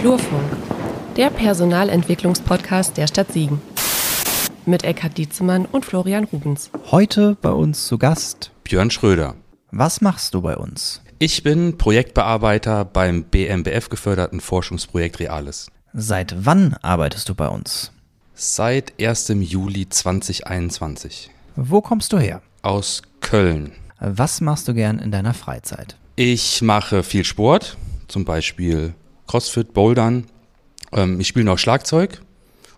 Flurfunk, der Personalentwicklungspodcast der Stadt Siegen. Mit Eckhard Dietzemann und Florian Rubens. Heute bei uns zu Gast Björn Schröder. Was machst du bei uns? Ich bin Projektbearbeiter beim BMBF geförderten Forschungsprojekt Reales. Seit wann arbeitest du bei uns? Seit 1. Juli 2021. Wo kommst du her? Aus Köln. Was machst du gern in deiner Freizeit? Ich mache viel Sport, zum Beispiel Crossfit, Bouldern. Ähm, ich spiele noch Schlagzeug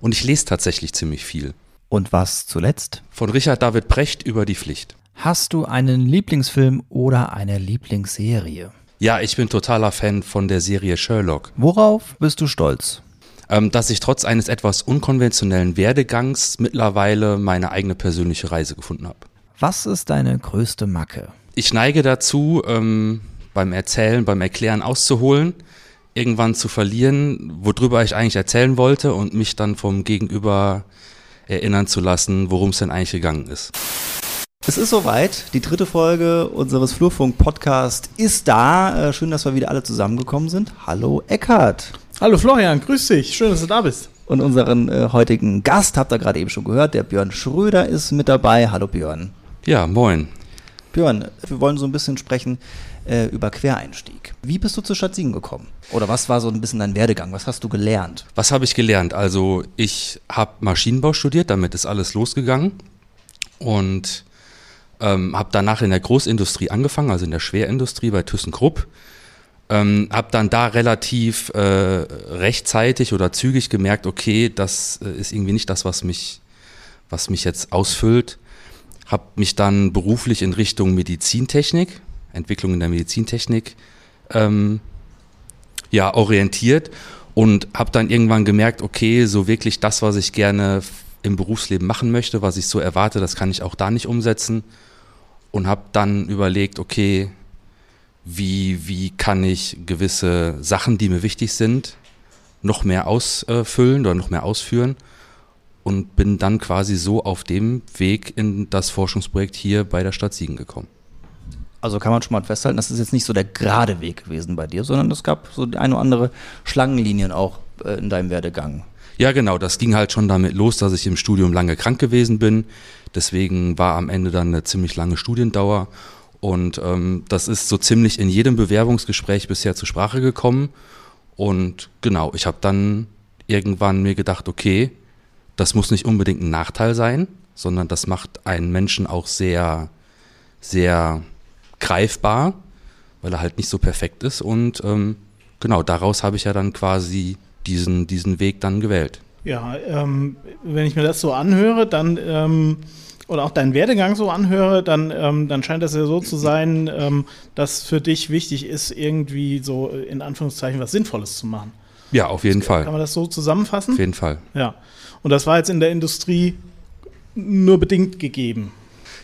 und ich lese tatsächlich ziemlich viel. Und was zuletzt? Von Richard David Precht über die Pflicht. Hast du einen Lieblingsfilm oder eine Lieblingsserie? Ja, ich bin totaler Fan von der Serie Sherlock. Worauf bist du stolz? Ähm, dass ich trotz eines etwas unkonventionellen Werdegangs mittlerweile meine eigene persönliche Reise gefunden habe. Was ist deine größte Macke? Ich neige dazu, ähm, beim Erzählen, beim Erklären auszuholen, irgendwann zu verlieren, worüber ich eigentlich erzählen wollte und mich dann vom Gegenüber erinnern zu lassen, worum es denn eigentlich gegangen ist. Es ist soweit. Die dritte Folge unseres Flurfunk-Podcasts ist da. Äh, schön, dass wir wieder alle zusammengekommen sind. Hallo Eckhardt. Hallo Florian, grüß dich. Schön, dass du da bist. Und unseren äh, heutigen Gast habt ihr gerade eben schon gehört. Der Björn Schröder ist mit dabei. Hallo Björn. Ja, moin. Björn, wir wollen so ein bisschen sprechen äh, über Quereinstieg. Wie bist du zur Stadt Siegen gekommen? Oder was war so ein bisschen dein Werdegang? Was hast du gelernt? Was habe ich gelernt? Also ich habe Maschinenbau studiert, damit ist alles losgegangen. Und ähm, habe danach in der Großindustrie angefangen, also in der Schwerindustrie bei ThyssenKrupp. Ähm, habe dann da relativ äh, rechtzeitig oder zügig gemerkt, okay, das äh, ist irgendwie nicht das, was mich, was mich jetzt ausfüllt habe mich dann beruflich in Richtung Medizintechnik, Entwicklung in der Medizintechnik, ähm, ja, orientiert und habe dann irgendwann gemerkt, okay, so wirklich das, was ich gerne im Berufsleben machen möchte, was ich so erwarte, das kann ich auch da nicht umsetzen und habe dann überlegt, okay, wie, wie kann ich gewisse Sachen, die mir wichtig sind, noch mehr ausfüllen oder noch mehr ausführen und bin dann quasi so auf dem Weg in das Forschungsprojekt hier bei der Stadt Siegen gekommen. Also kann man schon mal festhalten, das ist jetzt nicht so der gerade Weg gewesen bei dir, sondern es gab so die eine oder andere Schlangenlinien auch äh, in deinem Werdegang. Ja, genau. Das ging halt schon damit los, dass ich im Studium lange krank gewesen bin. Deswegen war am Ende dann eine ziemlich lange Studiendauer. Und ähm, das ist so ziemlich in jedem Bewerbungsgespräch bisher zur Sprache gekommen. Und genau, ich habe dann irgendwann mir gedacht, okay, das muss nicht unbedingt ein Nachteil sein, sondern das macht einen Menschen auch sehr, sehr greifbar, weil er halt nicht so perfekt ist. Und ähm, genau, daraus habe ich ja dann quasi diesen, diesen Weg dann gewählt. Ja, ähm, wenn ich mir das so anhöre, dann ähm, oder auch deinen Werdegang so anhöre, dann, ähm, dann scheint das ja so zu sein, ähm, dass für dich wichtig ist, irgendwie so in Anführungszeichen was Sinnvolles zu machen. Ja, auf jeden das, Fall. Kann man das so zusammenfassen? Auf jeden Fall. Ja. Und das war jetzt in der Industrie nur bedingt gegeben.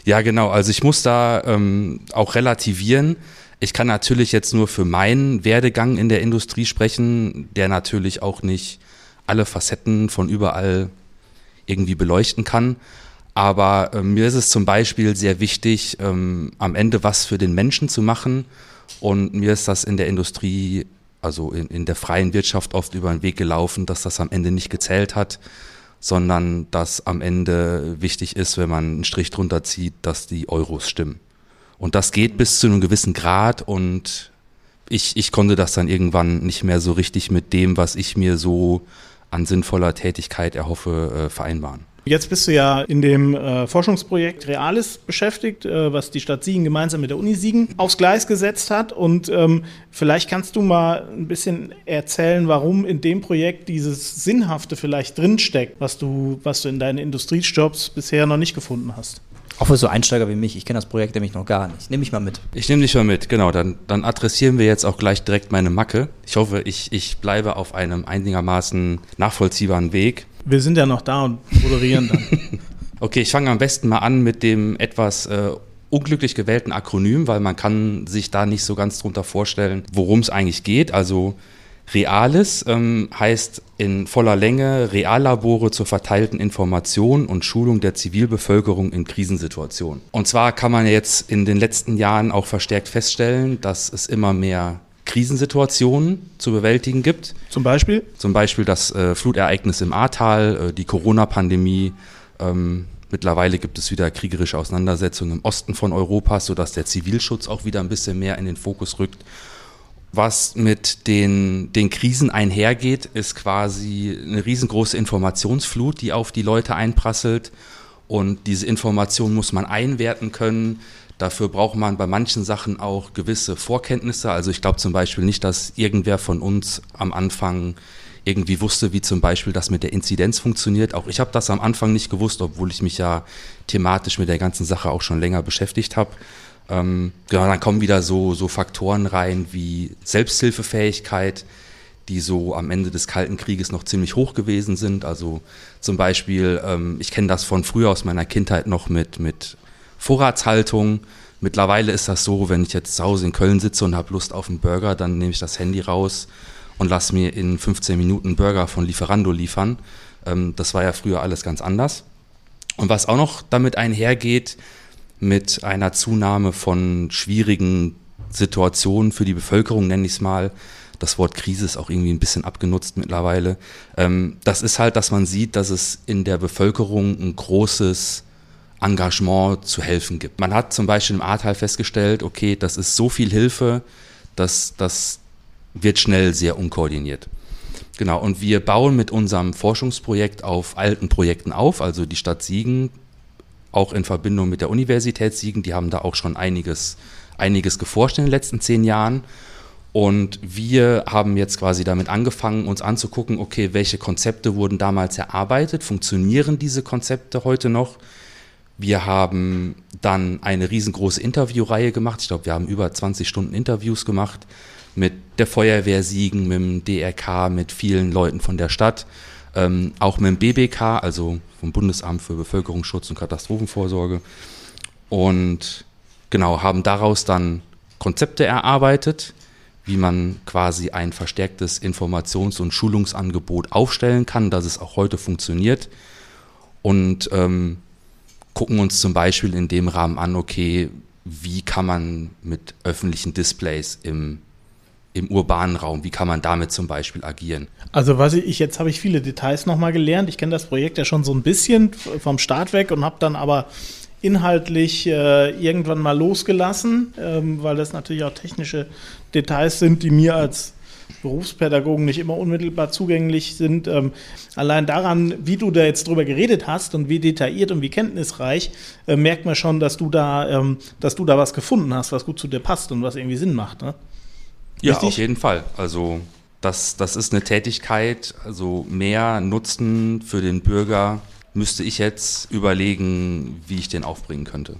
Ja, genau. Also ich muss da ähm, auch relativieren. Ich kann natürlich jetzt nur für meinen Werdegang in der Industrie sprechen, der natürlich auch nicht alle Facetten von überall irgendwie beleuchten kann. Aber äh, mir ist es zum Beispiel sehr wichtig, ähm, am Ende was für den Menschen zu machen. Und mir ist das in der Industrie, also in, in der freien Wirtschaft oft über den Weg gelaufen, dass das am Ende nicht gezählt hat, sondern dass am Ende wichtig ist, wenn man einen Strich drunter zieht, dass die Euros stimmen. Und das geht bis zu einem gewissen Grad und ich, ich konnte das dann irgendwann nicht mehr so richtig mit dem, was ich mir so an sinnvoller Tätigkeit erhoffe, äh, vereinbaren. Jetzt bist du ja in dem äh, Forschungsprojekt Realis beschäftigt, äh, was die Stadt Siegen gemeinsam mit der Uni Siegen aufs Gleis gesetzt hat. Und ähm, vielleicht kannst du mal ein bisschen erzählen, warum in dem Projekt dieses Sinnhafte vielleicht drinsteckt, was du, was du in deinen Industriejobs bisher noch nicht gefunden hast. Auch für so Einsteiger wie mich. Ich kenne das Projekt nämlich noch gar nicht. Nimm mich mal mit. Ich nehme dich mal mit, genau. Dann, dann adressieren wir jetzt auch gleich direkt meine Macke. Ich hoffe, ich, ich bleibe auf einem einigermaßen nachvollziehbaren Weg. Wir sind ja noch da und moderieren dann. okay, ich fange am besten mal an mit dem etwas äh, unglücklich gewählten Akronym, weil man kann sich da nicht so ganz drunter vorstellen, worum es eigentlich geht. Also Reales ähm, heißt in voller Länge Reallabore zur verteilten Information und Schulung der Zivilbevölkerung in Krisensituationen. Und zwar kann man jetzt in den letzten Jahren auch verstärkt feststellen, dass es immer mehr Krisensituationen zu bewältigen gibt. Zum Beispiel? Zum Beispiel das äh, Flutereignis im Ahrtal, äh, die Corona-Pandemie. Ähm, mittlerweile gibt es wieder kriegerische Auseinandersetzungen im Osten von Europas, sodass der Zivilschutz auch wieder ein bisschen mehr in den Fokus rückt. Was mit den, den Krisen einhergeht, ist quasi eine riesengroße Informationsflut, die auf die Leute einprasselt. Und diese Information muss man einwerten können. Dafür braucht man bei manchen Sachen auch gewisse Vorkenntnisse. Also ich glaube zum Beispiel nicht, dass irgendwer von uns am Anfang irgendwie wusste, wie zum Beispiel das mit der Inzidenz funktioniert. Auch ich habe das am Anfang nicht gewusst, obwohl ich mich ja thematisch mit der ganzen Sache auch schon länger beschäftigt habe. Ähm, genau, dann kommen wieder so, so Faktoren rein wie Selbsthilfefähigkeit, die so am Ende des Kalten Krieges noch ziemlich hoch gewesen sind. Also zum Beispiel, ähm, ich kenne das von früher aus meiner Kindheit noch mit, mit Vorratshaltung. Mittlerweile ist das so, wenn ich jetzt zu Hause in Köln sitze und habe Lust auf einen Burger, dann nehme ich das Handy raus und lasse mir in 15 Minuten einen Burger von Lieferando liefern. Ähm, das war ja früher alles ganz anders. Und was auch noch damit einhergeht, mit einer Zunahme von schwierigen Situationen für die Bevölkerung, nenne ich es mal, das Wort Krise ist auch irgendwie ein bisschen abgenutzt mittlerweile. Ähm, das ist halt, dass man sieht, dass es in der Bevölkerung ein großes Engagement zu helfen gibt. Man hat zum Beispiel im Ahrtal festgestellt, okay, das ist so viel Hilfe, dass das wird schnell sehr unkoordiniert. Genau, und wir bauen mit unserem Forschungsprojekt auf alten Projekten auf, also die Stadt Siegen, auch in Verbindung mit der Universität Siegen, die haben da auch schon einiges, einiges geforscht in den letzten zehn Jahren. Und wir haben jetzt quasi damit angefangen, uns anzugucken, okay, welche Konzepte wurden damals erarbeitet, funktionieren diese Konzepte heute noch? Wir haben dann eine riesengroße Interviewreihe gemacht. Ich glaube, wir haben über 20 Stunden Interviews gemacht mit der Feuerwehr Siegen, mit dem DRK, mit vielen Leuten von der Stadt, ähm, auch mit dem BBK, also vom Bundesamt für Bevölkerungsschutz und Katastrophenvorsorge. Und genau, haben daraus dann Konzepte erarbeitet, wie man quasi ein verstärktes Informations- und Schulungsangebot aufstellen kann, dass es auch heute funktioniert. Und ähm, gucken uns zum Beispiel in dem Rahmen an, okay, wie kann man mit öffentlichen Displays im, im urbanen Raum, wie kann man damit zum Beispiel agieren? Also was ich, jetzt habe ich viele Details nochmal gelernt. Ich kenne das Projekt ja schon so ein bisschen vom Start weg und habe dann aber inhaltlich äh, irgendwann mal losgelassen, ähm, weil das natürlich auch technische Details sind, die mir als Berufspädagogen nicht immer unmittelbar zugänglich sind. Ähm, allein daran, wie du da jetzt drüber geredet hast und wie detailliert und wie kenntnisreich, äh, merkt man schon, dass du da, ähm, dass du da was gefunden hast, was gut zu dir passt und was irgendwie Sinn macht. Ne? Ja, Richtig? auf jeden Fall. Also das, das ist eine Tätigkeit, also mehr Nutzen für den Bürger müsste ich jetzt überlegen, wie ich den aufbringen könnte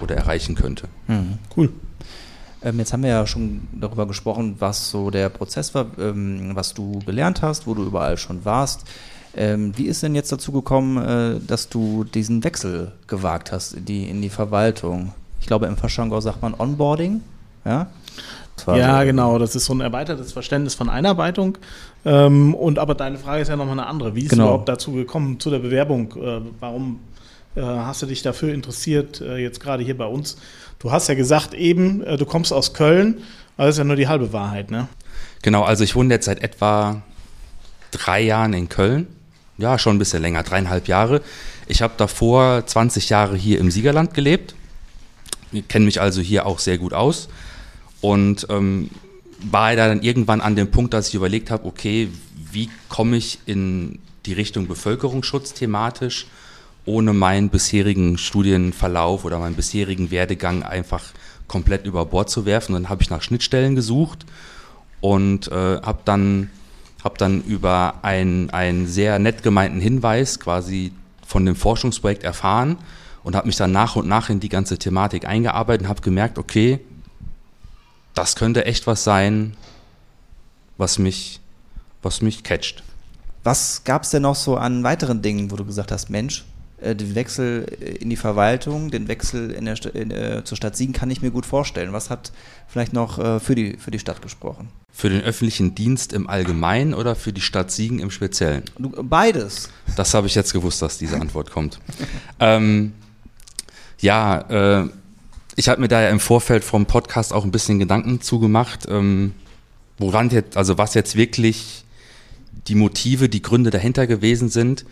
oder erreichen könnte. Mhm. Cool. Ähm, jetzt haben wir ja schon darüber gesprochen, was so der Prozess war, ähm, was du gelernt hast, wo du überall schon warst. Ähm, wie ist denn jetzt dazu gekommen, äh, dass du diesen Wechsel gewagt hast in die, in die Verwaltung? Ich glaube, im Faschangau sagt man Onboarding. Ja, ja genau. Das ist so ein erweitertes Verständnis von Einarbeitung. Ähm, und aber deine Frage ist ja nochmal eine andere. Wie ist genau. überhaupt dazu gekommen, zu der Bewerbung? Äh, warum hast du dich dafür interessiert, äh, jetzt gerade hier bei uns? Du hast ja gesagt eben, äh, du kommst aus Köln, aber das ist ja nur die halbe Wahrheit, ne? Genau, also ich wohne jetzt seit etwa drei Jahren in Köln. Ja, schon ein bisschen länger, dreieinhalb Jahre. Ich habe davor 20 Jahre hier im Siegerland gelebt. Kenne mich also hier auch sehr gut aus. Und ähm, war dann irgendwann an dem Punkt, dass ich überlegt habe, okay, wie komme ich in die Richtung Bevölkerungsschutz thematisch ohne meinen bisherigen Studienverlauf oder meinen bisherigen Werdegang einfach komplett über Bord zu werfen. Und dann habe ich nach Schnittstellen gesucht und äh, habe dann, hab dann über einen sehr nett gemeinten Hinweis quasi von dem Forschungsprojekt erfahren und habe mich dann nach und nach in die ganze Thematik eingearbeitet und habe gemerkt, okay, das könnte echt was sein, was mich, was mich catcht. Was gab es denn noch so an weiteren Dingen, wo du gesagt hast, Mensch, den Wechsel äh, in die Verwaltung, den Wechsel in der, in, äh, zur Stadt Siegen kann ich mir gut vorstellen. Was hat vielleicht noch äh, für, die, für die Stadt gesprochen? Für den öffentlichen Dienst im Allgemeinen oder für die Stadt Siegen im Speziellen? Beides. Das habe ich jetzt gewusst, dass diese Antwort kommt. ähm, ja, äh, ich habe mir da ja im Vorfeld vom Podcast auch ein bisschen Gedanken zugemacht. Ähm, woran jetzt, also was jetzt wirklich die Motive, die Gründe dahinter gewesen sind.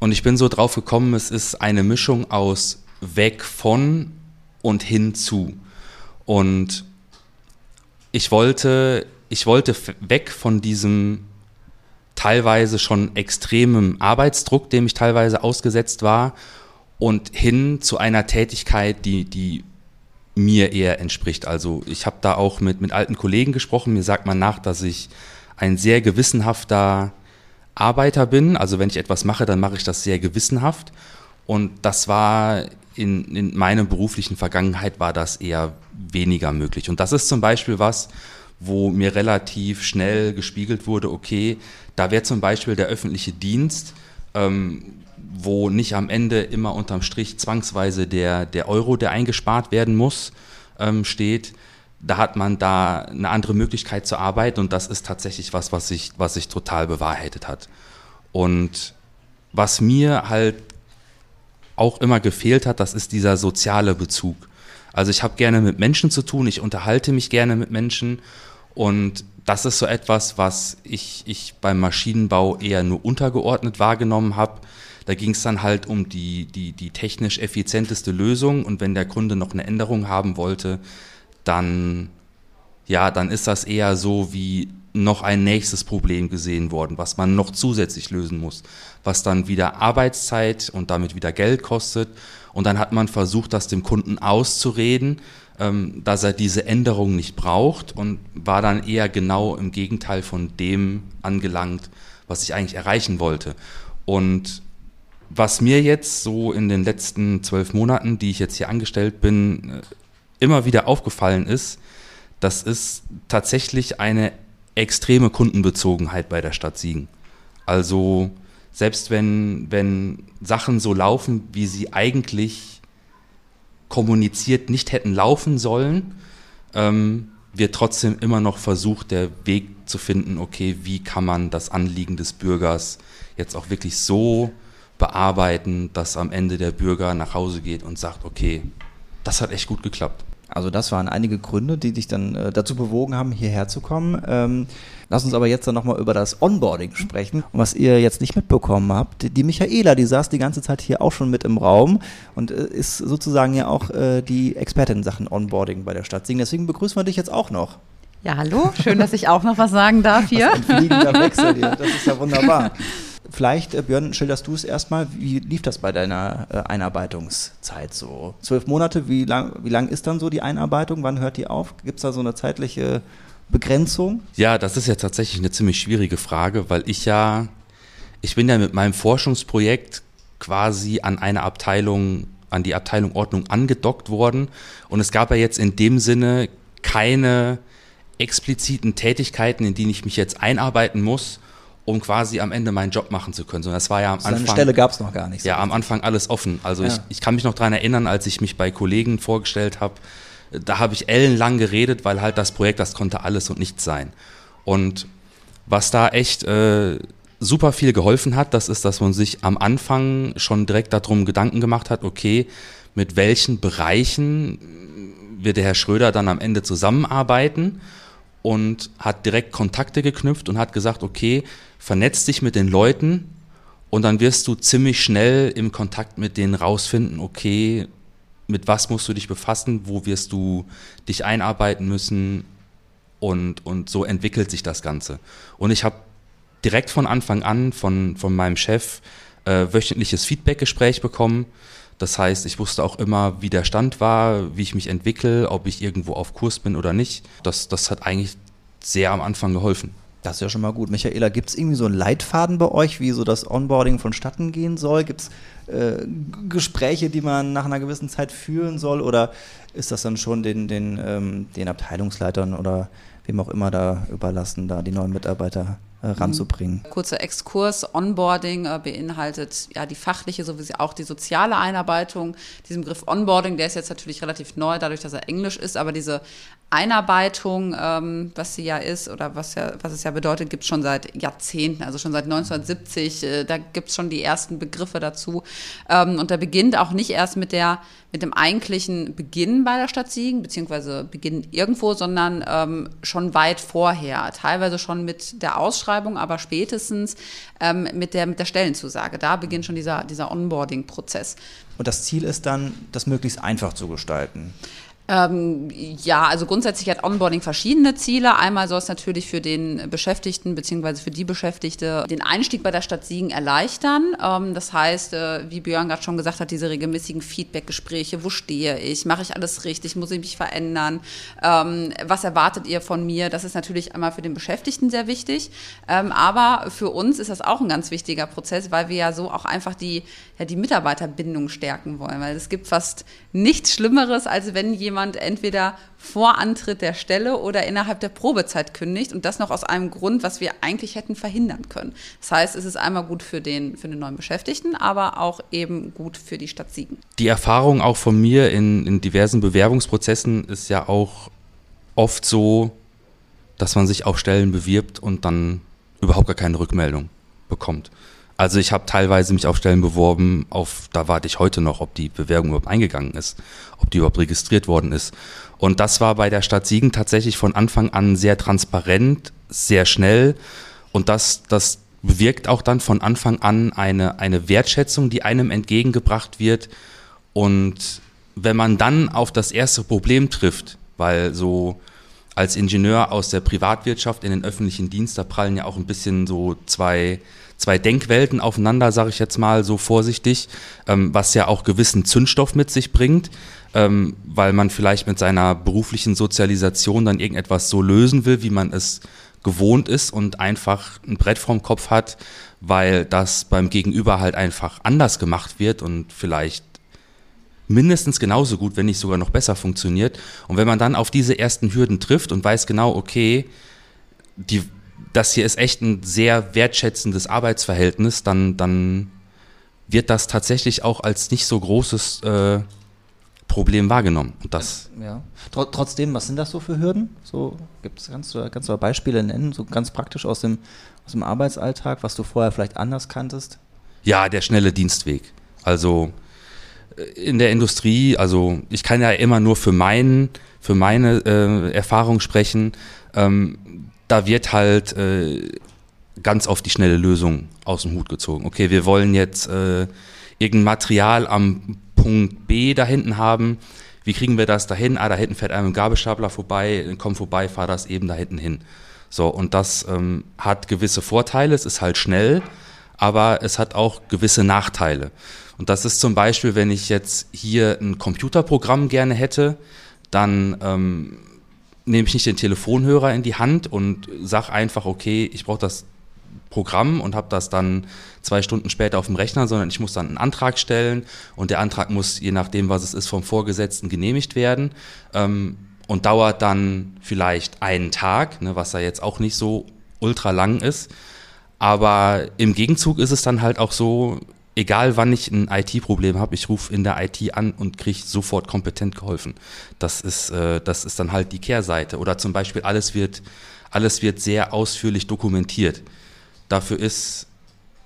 Und ich bin so drauf gekommen, es ist eine Mischung aus weg von und hin zu. Und ich wollte, ich wollte weg von diesem teilweise schon extremen Arbeitsdruck, dem ich teilweise ausgesetzt war, und hin zu einer Tätigkeit, die, die mir eher entspricht. Also ich habe da auch mit, mit alten Kollegen gesprochen. Mir sagt man nach, dass ich ein sehr gewissenhafter Arbeiter bin. Also wenn ich etwas mache, dann mache ich das sehr gewissenhaft. Und das war in, in meiner beruflichen Vergangenheit war das eher weniger möglich. Und das ist zum Beispiel was, wo mir relativ schnell gespiegelt wurde, okay, da wäre zum Beispiel der öffentliche Dienst, ähm, wo nicht am Ende immer unterm Strich zwangsweise der, der Euro, der eingespart werden muss, ähm, steht. Da hat man da eine andere Möglichkeit zu arbeiten und das ist tatsächlich was, was sich, was sich total bewahrheitet hat. Und was mir halt auch immer gefehlt hat, das ist dieser soziale Bezug. Also ich habe gerne mit Menschen zu tun, ich unterhalte mich gerne mit Menschen und das ist so etwas, was ich, ich beim Maschinenbau eher nur untergeordnet wahrgenommen habe. Da ging es dann halt um die, die, die technisch effizienteste Lösung und wenn der Kunde noch eine Änderung haben wollte, dann, ja, dann ist das eher so wie noch ein nächstes Problem gesehen worden, was man noch zusätzlich lösen muss, was dann wieder Arbeitszeit und damit wieder Geld kostet. Und dann hat man versucht, das dem Kunden auszureden, ähm, dass er diese Änderung nicht braucht und war dann eher genau im Gegenteil von dem angelangt, was ich eigentlich erreichen wollte. Und was mir jetzt so in den letzten zwölf Monaten, die ich jetzt hier angestellt bin, äh, immer wieder aufgefallen ist, das ist tatsächlich eine extreme Kundenbezogenheit bei der Stadt Siegen. Also selbst wenn, wenn Sachen so laufen, wie sie eigentlich kommuniziert nicht hätten laufen sollen, ähm, wird trotzdem immer noch versucht, der Weg zu finden, okay, wie kann man das Anliegen des Bürgers jetzt auch wirklich so bearbeiten, dass am Ende der Bürger nach Hause geht und sagt, okay, das hat echt gut geklappt. Also das waren einige Gründe, die dich dann äh, dazu bewogen haben, hierher zu kommen. Ähm, lass uns aber jetzt dann nochmal über das Onboarding sprechen. Und was ihr jetzt nicht mitbekommen habt, die Michaela, die saß die ganze Zeit hier auch schon mit im Raum und äh, ist sozusagen ja auch äh, die Expertin in Sachen Onboarding bei der Stadt Singen. Deswegen begrüßen wir dich jetzt auch noch. Ja, hallo, schön, dass ich auch noch was sagen darf hier. Was ein fliegender Wechsel hier, das ist ja wunderbar. Vielleicht, äh, Björn, schilderst du es erstmal. Wie lief das bei deiner äh, Einarbeitungszeit so? Zwölf Monate, wie lang, wie lang ist dann so die Einarbeitung? Wann hört die auf? Gibt es da so eine zeitliche Begrenzung? Ja, das ist ja tatsächlich eine ziemlich schwierige Frage, weil ich ja, ich bin ja mit meinem Forschungsprojekt quasi an eine Abteilung, an die Abteilung Ordnung angedockt worden. Und es gab ja jetzt in dem Sinne keine expliziten Tätigkeiten, in die ich mich jetzt einarbeiten muss um quasi am Ende meinen Job machen zu können. So, das war ja am so Anfang. Eine Stelle gab es noch gar nicht. So ja, am Anfang alles offen. Also ja. ich, ich kann mich noch daran erinnern, als ich mich bei Kollegen vorgestellt habe, da habe ich ellenlang geredet, weil halt das Projekt, das konnte alles und nichts sein. Und was da echt äh, super viel geholfen hat, das ist, dass man sich am Anfang schon direkt darum Gedanken gemacht hat, okay, mit welchen Bereichen wird der Herr Schröder dann am Ende zusammenarbeiten und hat direkt Kontakte geknüpft und hat gesagt, okay, vernetz dich mit den Leuten und dann wirst du ziemlich schnell im Kontakt mit denen rausfinden, okay, mit was musst du dich befassen, wo wirst du dich einarbeiten müssen und, und so entwickelt sich das Ganze. Und ich habe direkt von Anfang an von, von meinem Chef äh, wöchentliches Feedbackgespräch bekommen. Das heißt, ich wusste auch immer, wie der Stand war, wie ich mich entwickle, ob ich irgendwo auf Kurs bin oder nicht. Das, das hat eigentlich sehr am Anfang geholfen. Das ist ja schon mal gut. Michaela, gibt es irgendwie so einen Leitfaden bei euch, wie so das Onboarding vonstatten gehen soll? Gibt es äh, Gespräche, die man nach einer gewissen Zeit führen soll? Oder ist das dann schon den, den, ähm, den Abteilungsleitern oder wem auch immer da überlassen, da die neuen Mitarbeiter ranzubringen. Kurzer Exkurs, Onboarding äh, beinhaltet ja die fachliche sowie auch die soziale Einarbeitung. Diesen Begriff Onboarding, der ist jetzt natürlich relativ neu, dadurch, dass er Englisch ist, aber diese Einarbeitung, ähm, was sie ja ist oder was, ja, was es ja bedeutet, gibt es schon seit Jahrzehnten, also schon seit 1970. Äh, da gibt es schon die ersten Begriffe dazu. Ähm, und da beginnt auch nicht erst mit, der, mit dem eigentlichen Beginn bei der Stadt Siegen, beziehungsweise Beginn irgendwo, sondern ähm, schon weit vorher. Teilweise schon mit der Ausschreibung, aber spätestens ähm, mit, der, mit der Stellenzusage. Da beginnt schon dieser, dieser Onboarding-Prozess. Und das Ziel ist dann, das möglichst einfach zu gestalten. Ähm, ja, also grundsätzlich hat Onboarding verschiedene Ziele. Einmal soll es natürlich für den Beschäftigten bzw. für die Beschäftigte den Einstieg bei der Stadt Siegen erleichtern. Ähm, das heißt, äh, wie Björn gerade schon gesagt hat, diese regelmäßigen Feedback-Gespräche, wo stehe ich, mache ich alles richtig, muss ich mich verändern, ähm, was erwartet ihr von mir? Das ist natürlich einmal für den Beschäftigten sehr wichtig, ähm, aber für uns ist das auch ein ganz wichtiger Prozess, weil wir ja so auch einfach die, ja, die Mitarbeiterbindung stärken wollen, weil es gibt fast nichts Schlimmeres, als wenn jemand jemand entweder vor Antritt der Stelle oder innerhalb der Probezeit kündigt und das noch aus einem Grund, was wir eigentlich hätten verhindern können. Das heißt, es ist einmal gut für den, für den neuen Beschäftigten, aber auch eben gut für die Stadt Siegen. Die Erfahrung auch von mir in, in diversen Bewerbungsprozessen ist ja auch oft so, dass man sich auf Stellen bewirbt und dann überhaupt gar keine Rückmeldung bekommt. Also ich habe teilweise mich auf Stellen beworben, auf da warte ich heute noch, ob die Bewerbung überhaupt eingegangen ist, ob die überhaupt registriert worden ist. Und das war bei der Stadt Siegen tatsächlich von Anfang an sehr transparent, sehr schnell und das das bewirkt auch dann von Anfang an eine eine Wertschätzung, die einem entgegengebracht wird und wenn man dann auf das erste Problem trifft, weil so als Ingenieur aus der Privatwirtschaft in den öffentlichen Dienst, da prallen ja auch ein bisschen so zwei zwei Denkwelten aufeinander, sage ich jetzt mal so vorsichtig, ähm, was ja auch gewissen Zündstoff mit sich bringt, ähm, weil man vielleicht mit seiner beruflichen Sozialisation dann irgendetwas so lösen will, wie man es gewohnt ist und einfach ein Brett vorm Kopf hat, weil das beim Gegenüber halt einfach anders gemacht wird und vielleicht mindestens genauso gut, wenn nicht sogar noch besser funktioniert. Und wenn man dann auf diese ersten Hürden trifft und weiß genau, okay, die das hier ist echt ein sehr wertschätzendes Arbeitsverhältnis, dann, dann wird das tatsächlich auch als nicht so großes äh, Problem wahrgenommen. Und das ja. Tr trotzdem, was sind das so für Hürden? So gibt's, kannst, du, kannst du Beispiele nennen, so ganz praktisch aus dem, aus dem Arbeitsalltag, was du vorher vielleicht anders kanntest? Ja, der schnelle Dienstweg. Also in der Industrie, also ich kann ja immer nur für, mein, für meine äh, Erfahrung sprechen. Ähm, da wird halt äh, ganz oft die schnelle Lösung aus dem Hut gezogen. Okay, wir wollen jetzt äh, irgendein Material am Punkt B da hinten haben. Wie kriegen wir das dahin? Ah, da hinten fährt einem ein Gabelstapler vorbei, komm vorbei, fahr das eben da hinten hin. So, und das ähm, hat gewisse Vorteile, es ist halt schnell, aber es hat auch gewisse Nachteile. Und das ist zum Beispiel, wenn ich jetzt hier ein Computerprogramm gerne hätte, dann ähm, nehme ich nicht den Telefonhörer in die Hand und sage einfach, okay, ich brauche das Programm und habe das dann zwei Stunden später auf dem Rechner, sondern ich muss dann einen Antrag stellen und der Antrag muss, je nachdem, was es ist, vom Vorgesetzten genehmigt werden ähm, und dauert dann vielleicht einen Tag, ne, was da jetzt auch nicht so ultra lang ist. Aber im Gegenzug ist es dann halt auch so, egal wann ich ein IT-Problem habe, ich rufe in der IT an und kriege sofort kompetent geholfen. Das ist, äh, das ist dann halt die Kehrseite. Oder zum Beispiel alles wird, alles wird sehr ausführlich dokumentiert. Dafür ist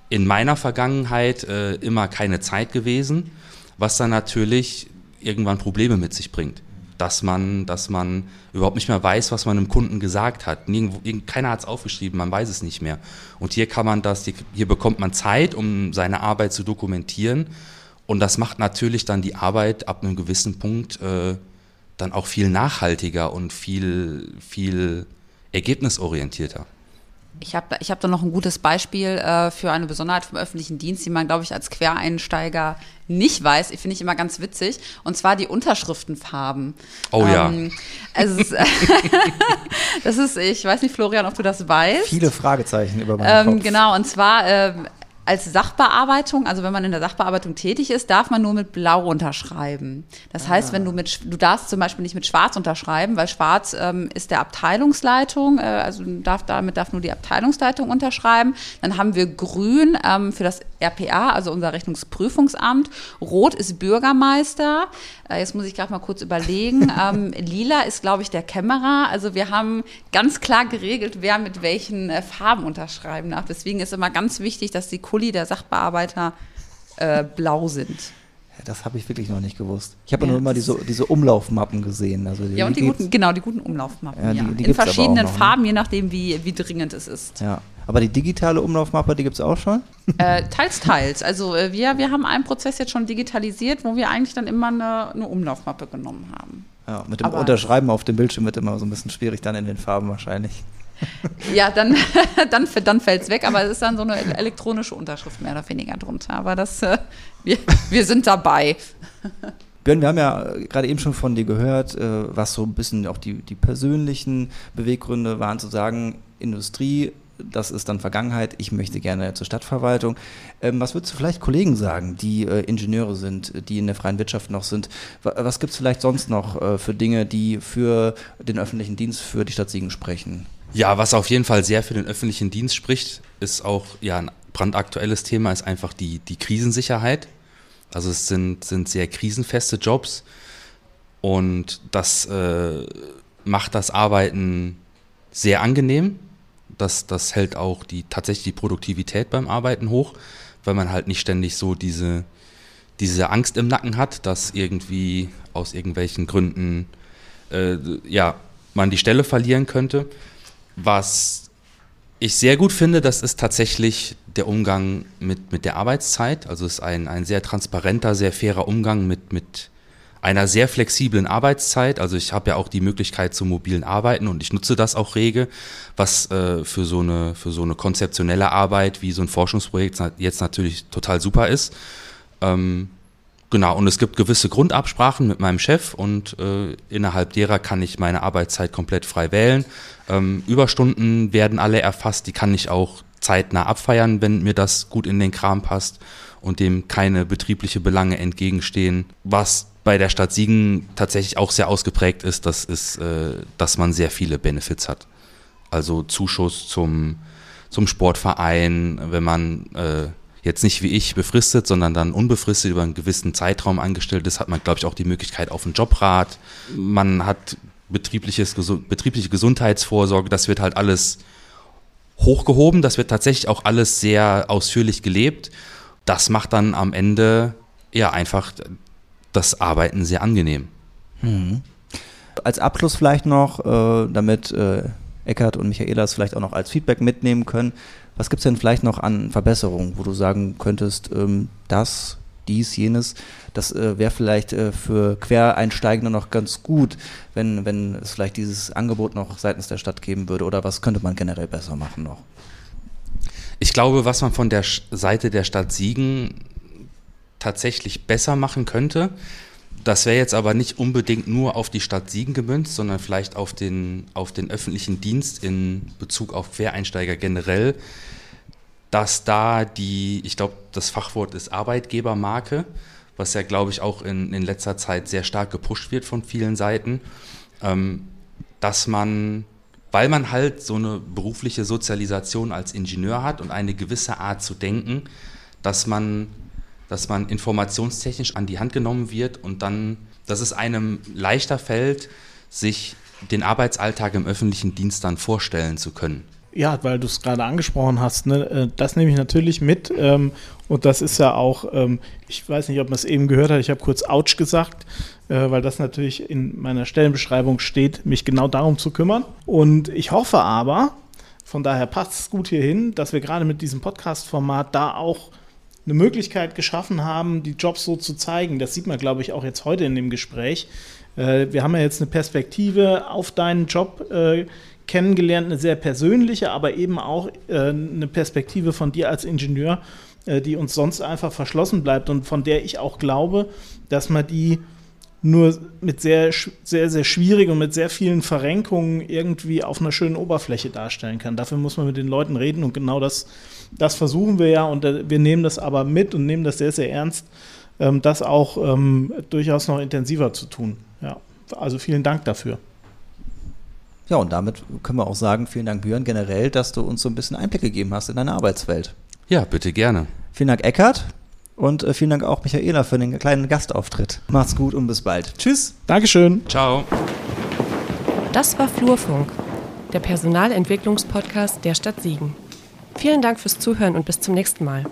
in meiner Vergangenheit äh, immer keine Zeit gewesen, was dann natürlich irgendwann Probleme mit sich bringt dass man, dass man überhaupt nicht mehr weiß, was man dem Kunden gesagt hat. Nirgendwo, keiner hat es aufgeschrieben, man weiß es nicht mehr. Und hier kann man das, hier bekommt man Zeit, um seine Arbeit zu dokumentieren. Und das macht natürlich dann die Arbeit ab einem gewissen Punkt äh, dann auch viel nachhaltiger und viel, viel ergebnisorientierter. Ich habe da, ich hab da noch ein gutes Beispiel äh, für eine Besonderheit vom öffentlichen Dienst, die man, glaube ich, als Quereinsteiger nicht weiß. Ich finde ich immer ganz witzig. Und zwar die Unterschriftenfarben. Oh ähm, ja. Also das ist, ich weiß nicht, Florian, ob du das weißt. Viele Fragezeichen über meinen ähm, Kopf. Genau, und zwar ähm, als Sachbearbeitung, also wenn man in der Sachbearbeitung tätig ist, darf man nur mit Blau unterschreiben. Das ah. heißt, wenn du mit, du darfst zum Beispiel nicht mit Schwarz unterschreiben, weil Schwarz ähm, ist der Abteilungsleitung, äh, also darf, damit darf nur die Abteilungsleitung unterschreiben. Dann haben wir Grün ähm, für das RPA, also unser Rechnungsprüfungsamt. Rot ist Bürgermeister. Äh, jetzt muss ich gerade mal kurz überlegen. ähm, Lila ist, glaube ich, der Kämmerer. Also wir haben ganz klar geregelt, wer mit welchen äh, Farben unterschreiben darf. Deswegen ist immer ganz wichtig, dass die Kuli der Sachbearbeiter äh, blau sind. Das habe ich wirklich noch nicht gewusst. Ich habe ja, nur immer diese, diese Umlaufmappen gesehen. Also die, ja, und die, guten, genau, die guten Umlaufmappen. Ja, ja. Die In verschiedenen ne? Farben, je nachdem, wie, wie dringend es ist. Ja. Aber die digitale Umlaufmappe, die gibt es auch schon? Äh, teils, teils. Also äh, wir, wir haben einen Prozess jetzt schon digitalisiert, wo wir eigentlich dann immer eine, eine Umlaufmappe genommen haben. Ja, mit dem Aber Unterschreiben auf dem Bildschirm wird immer so ein bisschen schwierig dann in den Farben wahrscheinlich. Ja, dann, dann, dann fällt es weg, aber es ist dann so eine elektronische Unterschrift mehr oder weniger drunter. Aber das, äh, wir, wir sind dabei. Björn, wir haben ja gerade eben schon von dir gehört, äh, was so ein bisschen auch die, die persönlichen Beweggründe waren, zu sagen, Industrie, das ist dann Vergangenheit, ich möchte gerne zur Stadtverwaltung. Ähm, was würdest du vielleicht Kollegen sagen, die äh, Ingenieure sind, die in der freien Wirtschaft noch sind? Was gibt es vielleicht sonst noch für Dinge, die für den öffentlichen Dienst, für die Stadt Siegen sprechen? Ja, was auf jeden Fall sehr für den öffentlichen Dienst spricht, ist auch ja ein brandaktuelles Thema, ist einfach die, die Krisensicherheit. Also es sind, sind sehr krisenfeste Jobs und das äh, macht das Arbeiten sehr angenehm. Das, das hält auch die, tatsächlich die Produktivität beim Arbeiten hoch, weil man halt nicht ständig so diese, diese Angst im Nacken hat, dass irgendwie aus irgendwelchen Gründen äh, ja, man die Stelle verlieren könnte. Was ich sehr gut finde, das ist tatsächlich der Umgang mit, mit der Arbeitszeit. Also es ist ein, ein sehr transparenter, sehr fairer Umgang mit, mit einer sehr flexiblen Arbeitszeit. Also ich habe ja auch die Möglichkeit zum mobilen Arbeiten und ich nutze das auch rege, was äh, für, so eine, für so eine konzeptionelle Arbeit wie so ein Forschungsprojekt jetzt natürlich total super ist. Ähm, Genau, und es gibt gewisse Grundabsprachen mit meinem Chef und äh, innerhalb derer kann ich meine Arbeitszeit komplett frei wählen. Ähm, Überstunden werden alle erfasst, die kann ich auch zeitnah abfeiern, wenn mir das gut in den Kram passt und dem keine betriebliche Belange entgegenstehen. Was bei der Stadt Siegen tatsächlich auch sehr ausgeprägt ist, das ist, äh, dass man sehr viele Benefits hat. Also Zuschuss zum, zum Sportverein, wenn man äh, jetzt nicht wie ich befristet, sondern dann unbefristet über einen gewissen Zeitraum angestellt ist, hat man, glaube ich, auch die Möglichkeit auf einen Jobrat. Man hat betriebliches, betriebliche Gesundheitsvorsorge, das wird halt alles hochgehoben, das wird tatsächlich auch alles sehr ausführlich gelebt. Das macht dann am Ende ja einfach das Arbeiten sehr angenehm. Mhm. Als Abschluss vielleicht noch, äh, damit äh, Eckert und Michaela es vielleicht auch noch als Feedback mitnehmen können. Was gibt es denn vielleicht noch an Verbesserungen, wo du sagen könntest, ähm, das, dies, jenes, das äh, wäre vielleicht für Quereinsteigende noch ganz gut, wenn, wenn es vielleicht dieses Angebot noch seitens der Stadt geben würde? Oder was könnte man generell besser machen noch? Ich glaube, was man von der Seite der Stadt Siegen tatsächlich besser machen könnte, das wäre jetzt aber nicht unbedingt nur auf die Stadt Siegen gemünzt, sondern vielleicht auf den, auf den öffentlichen Dienst in Bezug auf Quereinsteiger generell, dass da die, ich glaube, das Fachwort ist Arbeitgebermarke, was ja, glaube ich, auch in, in letzter Zeit sehr stark gepusht wird von vielen Seiten, ähm, dass man, weil man halt so eine berufliche Sozialisation als Ingenieur hat und eine gewisse Art zu denken, dass man dass man informationstechnisch an die Hand genommen wird und dann, dass es einem leichter fällt, sich den Arbeitsalltag im öffentlichen Dienst dann vorstellen zu können. Ja, weil du es gerade angesprochen hast, ne? Äh, das nehme ich natürlich mit. Ähm, und das ist ja auch, ähm, ich weiß nicht, ob man es eben gehört hat, ich habe kurz Ouch gesagt, äh, weil das natürlich in meiner Stellenbeschreibung steht, mich genau darum zu kümmern. Und ich hoffe aber, von daher passt es gut hierhin, dass wir gerade mit diesem Podcast-Format da auch eine Möglichkeit geschaffen haben, die Jobs so zu zeigen. Das sieht man, glaube ich, auch jetzt heute in dem Gespräch. Äh, wir haben ja jetzt eine Perspektive auf deinen Job äh, kennengelernt, eine sehr persönliche, aber eben auch äh, eine Perspektive von dir als Ingenieur, die uns sonst einfach verschlossen bleibt und von der ich auch glaube, dass man die nur mit sehr, sehr, sehr schwierigen und mit sehr vielen Verrenkungen irgendwie auf einer schönen Oberfläche darstellen kann. Dafür muss man mit den Leuten reden und genau das das versuchen wir ja und äh, wir nehmen das aber mit und nehmen das sehr, sehr ernst, ähm, das auch ähm, durchaus noch intensiver zu tun. Ja, also vielen Dank dafür. Ja, und damit können wir auch sagen, vielen Dank, Björn, generell, dass du uns so ein bisschen Einblick gegeben hast in deine Arbeitswelt. Ja, bitte gerne. Vielen Dank, Eckart. Und äh, vielen Dank auch, Michaela, für den kleinen Gastauftritt. Macht's gut und bis bald. Tschüss. Dankeschön. Ciao. Das war Flurfunk, der Personalentwicklungspodcast der Stadt Siegen. Vielen Dank fürs Zuhören und bis zum nächsten Mal.